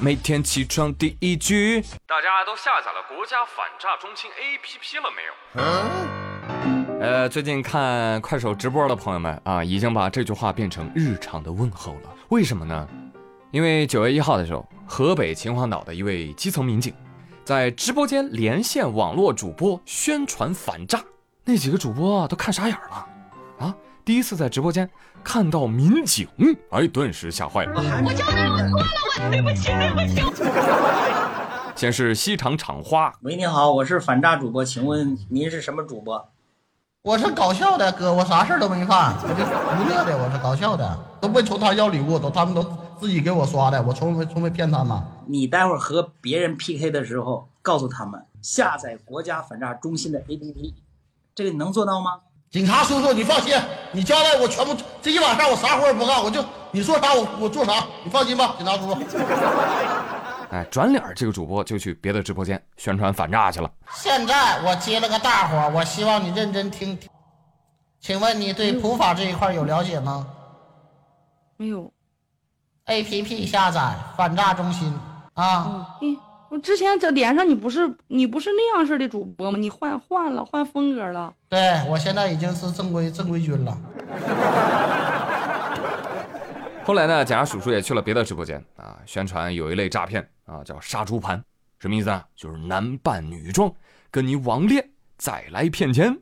每天起床第一句。大家都下载了国家反诈中心 APP 了没有？呃，最近看快手直播的朋友们啊，已经把这句话变成日常的问候了。为什么呢？因为九月一号的时候，河北秦皇岛的一位基层民警在直播间连线网络主播宣传反诈，那几个主播都看傻眼了啊！第一次在直播间看到民警，哎，顿时吓坏了。我交代我错了，我对不起，对不起。先是西厂厂花，喂，你好，我是反诈主播，请问您是什么主播？我是搞笑的哥，我啥事都没干，我就娱乐的，我是搞笑的，都不从他要礼物，都他们都自己给我刷的，我从没从没骗他们。你待会儿和别人 PK 的时候，告诉他们下载国家反诈中心的 APP，这个你能做到吗？警察叔叔，你放心，你交代我全部，这一晚上我啥活也不干，我就你说啥我我做啥，你放心吧，警察叔叔。哎，转脸这个主播就去别的直播间宣传反诈去了。现在我接了个大活，我希望你认真听。请问你对普法这一块有了解吗？没有。A P P 下载反诈中心啊。嗯，我之前这连上你不是你不是那样式的主播吗？你换换了换风格了。对，我现在已经是正规正规军了。后来呢，警察叔叔也去了别的直播间啊，宣传有一类诈骗啊，叫杀猪盘，什么意思啊？就是男扮女装，跟你网恋，再来骗钱。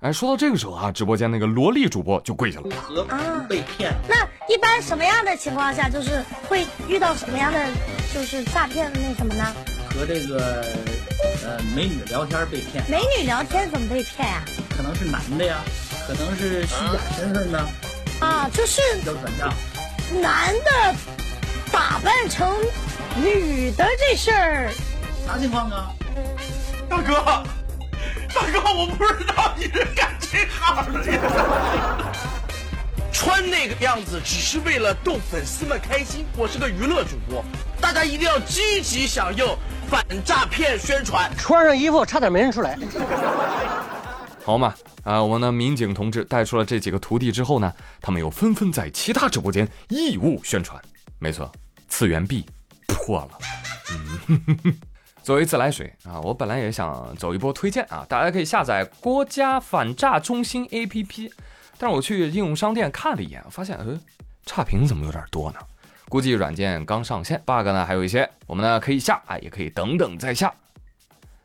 哎，说到这个时候啊，直播间那个萝莉主播就跪下了。啊，被骗。那一般什么样的情况下，就是会遇到什么样的就是诈骗的那什么呢？和这个呃美女聊天被骗。美女聊天怎么被骗呀？可能是男的呀，可能是虚假身份呢。啊，就是要转账。男的打扮成女的这事儿，啥情况啊？大哥，大哥，我不知道你是干这行的呀。穿那个样子只是为了逗粉丝们开心。我是个娱乐主播，大家一定要积极响应反诈骗宣传。穿上衣服差点没认出来。好嘛，啊，我们的民警同志带出了这几个徒弟之后呢，他们又纷纷在其他直播间义务宣传。没错，次元壁破了。嗯，作为自来水啊，我本来也想走一波推荐啊，大家可以下载国家反诈中心 APP。但是我去应用商店看了一眼，发现呃，差评怎么有点多呢？估计软件刚上线，bug 呢还有一些。我们呢可以下啊，也可以等等再下。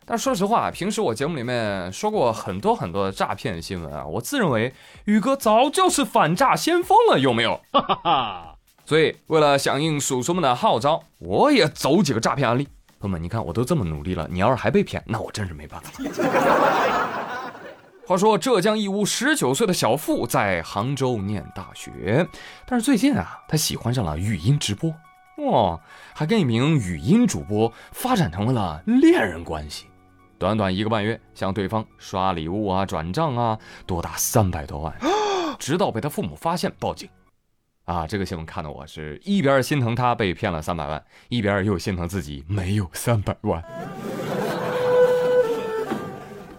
但说实话，平时我节目里面说过很多很多的诈骗新闻啊，我自认为宇哥早就是反诈先锋了，有没有？哈哈哈。所以为了响应叔叔们的号召，我也走几个诈骗案例。朋友们，你看我都这么努力了，你要是还被骗，那我真是没办法了。话说浙江义乌十九岁的小付在杭州念大学，但是最近啊，他喜欢上了语音直播，哦，还跟一名语音主播发展成为了恋人关系。短短一个半月，向对方刷礼物啊、转账啊，多达三百多万，直到被他父母发现报警。啊，这个新闻看得我是一边心疼他被骗了三百万，一边又心疼自己没有三百万。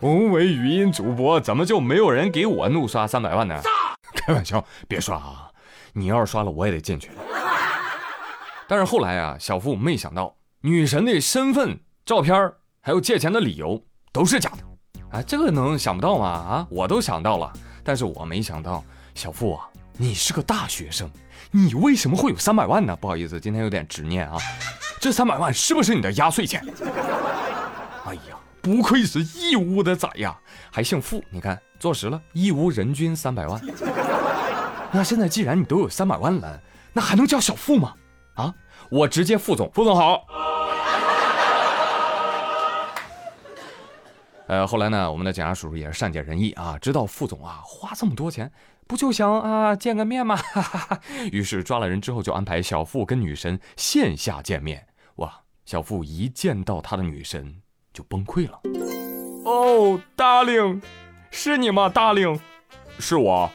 同为语音主播，怎么就没有人给我怒刷三百万呢？开玩笑，别刷啊！你要是刷了，我也得进去。但是后来啊，小付没想到女神的身份、照片还有借钱的理由都是假的，啊，这个能想不到吗？啊，我都想到了，但是我没想到，小付啊，你是个大学生，你为什么会有三百万呢？不好意思，今天有点执念啊，这三百万是不是你的压岁钱？哎呀，不愧是义乌的仔呀，还姓付，你看坐实了，义乌人均三百万。那现在既然你都有三百万了，那还能叫小付吗？啊，我直接副总，副总好。呃，后来呢，我们的警察叔叔也是善解人意啊，知道副总啊花这么多钱，不就想啊见个面吗？于是抓了人之后，就安排小付跟女神线下见面。哇，小付一见到他的女神就崩溃了。哦，darling，是你吗，darling？是我。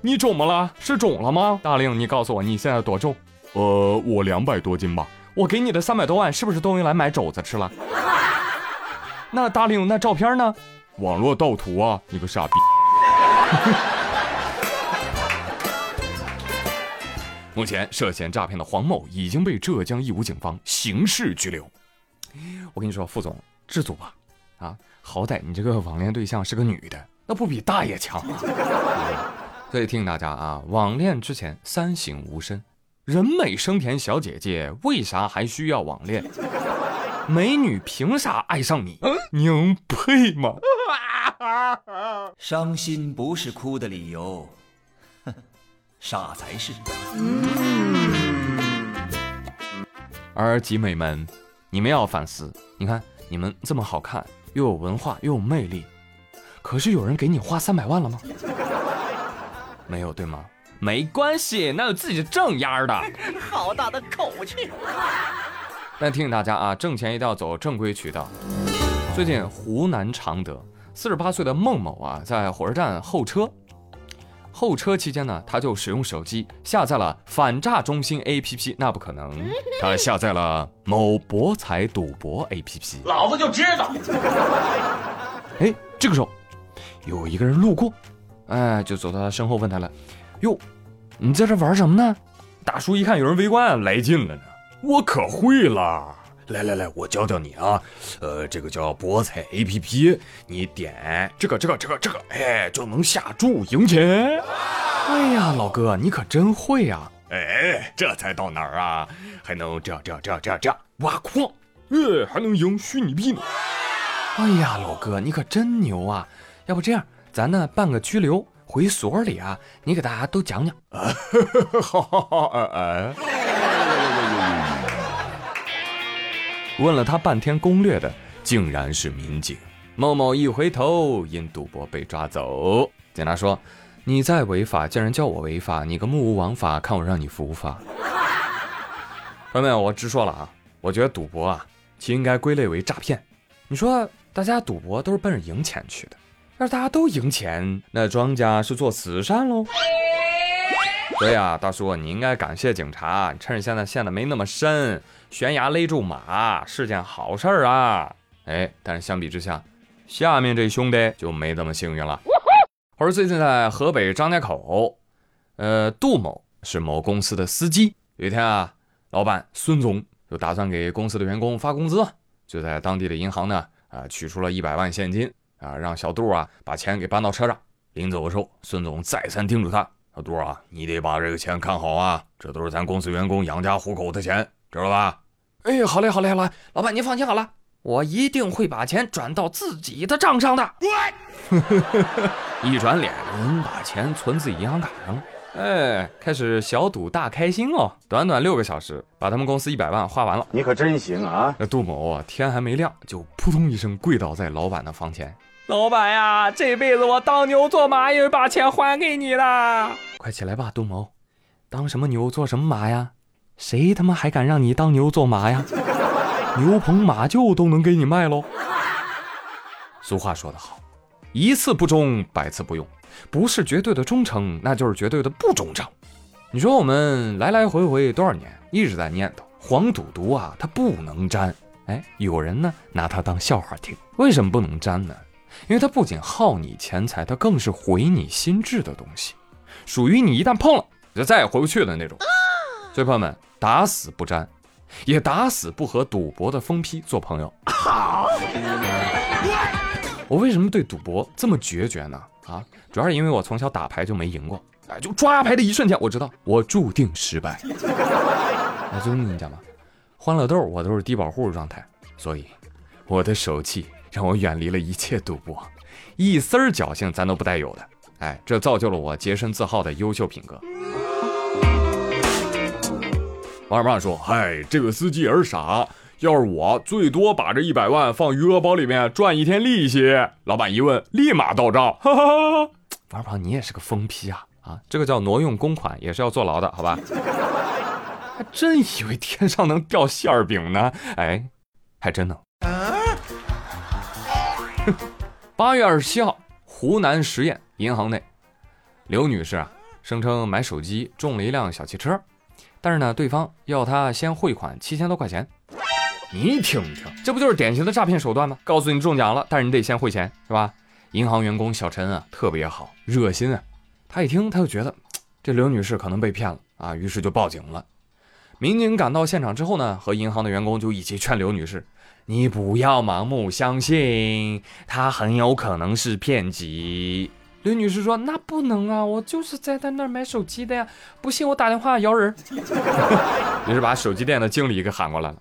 你肿么了？是肿了吗，darling？你告诉我你现在多重？呃，我两百多斤吧。我给你的三百多万是不是都用来买肘子吃了？那大令，那照片呢？网络盗图啊！你个傻逼！目前涉嫌诈骗的黄某已经被浙江义乌警方刑事拘留。我跟你说，副总知足吧，啊，好歹你这个网恋对象是个女的，那不比大爷强吗？所以提醒大家啊，网恋之前三省吾身。人美声甜小姐姐为啥还需要网恋？美女凭啥爱上你？您配吗？伤心不是哭的理由，哼，傻才是。而集美们，你们要反思，你看你们这么好看，又有文化，又有魅力，可是有人给你花三百万了吗？没有，对吗？没关系，那有自己正样的。好大的口气！但提醒大家啊，挣钱一定要走正规渠道。最近湖南常德四十八岁的孟某啊，在火车站候车，候车期间呢，他就使用手机下载了反诈中心 APP。那不可能，他下载了某博彩赌博 APP。老子就知道。哎，这个时候有一个人路过，哎，就走到他身后问他了：“哟。”你在这玩什么呢？大叔一看有人围观，来劲了呢。我可会了，来来来，我教教你啊。呃，这个叫博彩 A P P，你点这个这个这个这个，哎，就能下注赢钱。哎呀，老哥，你可真会呀！哎，这才到哪儿啊？还能这样这样这样这样这样挖矿，哎，还能赢虚拟币呢。哎呀，老哥，你可真牛啊！要不这样，咱呢办个拘留。回所里啊，你给大家都讲讲。好好好，哎。问了他半天攻略的，竟然是民警。某某一回头，因赌博被抓走。警察说：“你再违法，竟然叫我违法，你个目无王法，看我让你伏法。” 朋友们，我直说了啊，我觉得赌博啊，其应该归类为诈骗。你说大家赌博都是奔着赢钱去的。要是大家都赢钱，那庄家是做慈善喽。所以啊，大叔，你应该感谢警察，趁着现在陷得没那么深，悬崖勒住马是件好事儿啊。哎，但是相比之下，下面这兄弟就没那么幸运了。而最近在河北张家口，呃，杜某是某公司的司机。有一天啊，老板孙总就打算给公司的员工发工资，就在当地的银行呢，啊，取出了一百万现金。啊，让小杜啊把钱给搬到车上。临走的时候，孙总再三叮嘱他：“小杜啊，你得把这个钱看好啊，这都是咱公司员工养家糊口的钱，知道吧？”哎，好嘞，好嘞，好嘞，老板您放心好了，我一定会把钱转到自己的账上的。一转脸，人把钱存自己银行卡上了。哎，开始小赌大开心哦！短短六个小时，把他们公司一百万花完了。你可真行啊！那杜某啊，天还没亮就扑通一声跪倒在老板的房前。老板呀，这辈子我当牛做马也把钱还给你的。快起来吧，杜某，当什么牛做什么马呀？谁他妈还敢让你当牛做马呀？牛棚马厩都能给你卖喽。俗话说得好，一次不忠，百次不用。不是绝对的忠诚，那就是绝对的不忠诚。你说我们来来回回多少年，一直在念叨黄赌毒啊，它不能沾。哎，有人呢拿它当笑话听。为什么不能沾呢？因为它不仅耗你钱财，它更是毁你心智的东西，属于你一旦碰了就再也回不去的那种。所以朋友们，打死不沾，也打死不和赌博的疯批做朋友。好，我为什么对赌博这么决绝呢？啊，主要是因为我从小打牌就没赢过，哎，就抓牌的一瞬间，我知道我注定失败。我就跟你讲吧，欢乐豆我都是低保户状态，所以我的手气让我远离了一切赌博，一丝儿侥幸咱都不带有的。哎，这造就了我洁身自好的优秀品格。王二胖说：“嗨，这个司机也是傻。”要是我最多把这一百万放余额宝里面赚一天利息，老板一问立马到账。哈哈哈，王二胖你也是个疯批啊啊！这个叫挪用公款也是要坐牢的，好吧？还真以为天上能掉馅儿饼呢？哎，还真能。八月二十七号，湖南十堰银行内，刘女士啊声称买手机中了一辆小汽车，但是呢，对方要她先汇款七千多块钱。你听听，这不就是典型的诈骗手段吗？告诉你中奖了，但是你得先汇钱，是吧？银行员工小陈啊，特别好，热心啊。他一听，他就觉得这刘女士可能被骗了，啊，于是就报警了。民警赶到现场之后呢，和银行的员工就一起劝刘女士：“你不要盲目相信，他很有可能是骗局。”刘女士说：“那不能啊，我就是在他那儿买手机的呀，不信我打电话摇人。”于是把手机店的经理给喊过来了。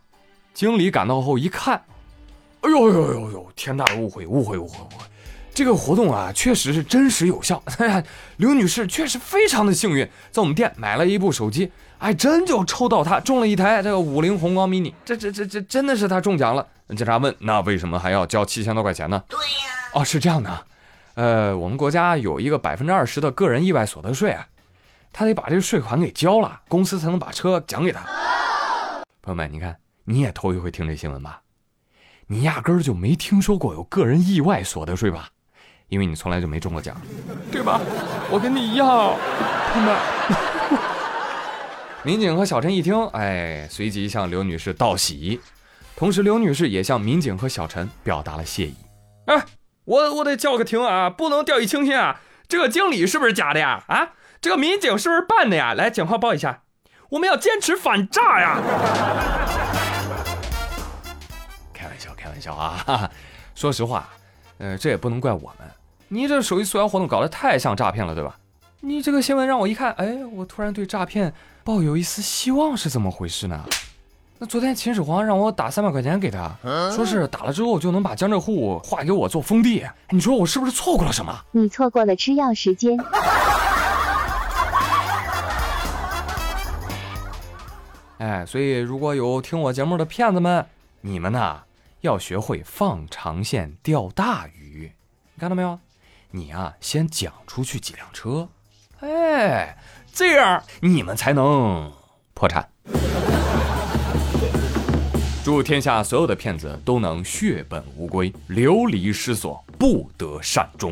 经理赶到后一看，哎呦呦呦呦！天大的误会，误会，误会，误会！这个活动啊，确实是真实有效。刘女士确实非常的幸运，在我们店买了一部手机，哎，真就抽到她中了一台这个五菱宏光 mini，这这这这真的是她中奖了。警察问：“那为什么还要交七千多块钱呢？”对呀。哦，是这样的，呃，我们国家有一个百分之二十的个人意外所得税啊，他得把这个税款给交了，公司才能把车奖给他。朋友们，你看。你也头一回听这新闻吧？你压根儿就没听说过有个人意外所得税吧？因为你从来就没中过奖，对吧？我跟你一样，他们。民警和小陈一听，哎，随即向刘女士道喜，同时刘女士也向民警和小陈表达了谢意。哎，我我得叫个停啊，不能掉以轻心啊！这个经理是不是假的呀？啊，这个民警是不是扮的呀？来，警号报一下，我们要坚持反诈呀！开玩笑啊！说实话，呃，这也不能怪我们。你这手机促销活动搞得太像诈骗了，对吧？你这个新闻让我一看，哎，我突然对诈骗抱有一丝希望，是怎么回事呢？那昨天秦始皇让我打三百块钱给他，说是打了之后就能把江浙沪划给我做封地，你说我是不是错过了什么？你错过了吃药时间。哎，所以如果有听我节目的骗子们，你们呢？要学会放长线钓大鱼，你看到没有？你啊，先讲出去几辆车，哎，这样你们才能破产。祝天下所有的骗子都能血本无归，流离失所，不得善终。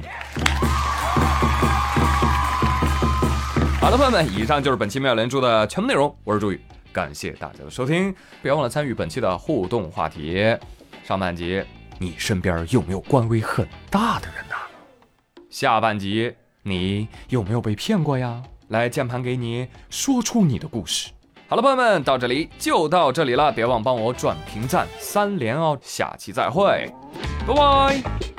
好的，朋友们，以上就是本期妙连珠的全部内容。我是朱宇，感谢大家的收听，别忘了参与本期的互动话题。上半集，你身边有没有官威很大的人？下半集，你有没有被骗过呀？来，键盘给你说出你的故事。好了，朋友们，到这里就到这里了，别忘帮我转评赞三连哦。下期再会，拜拜。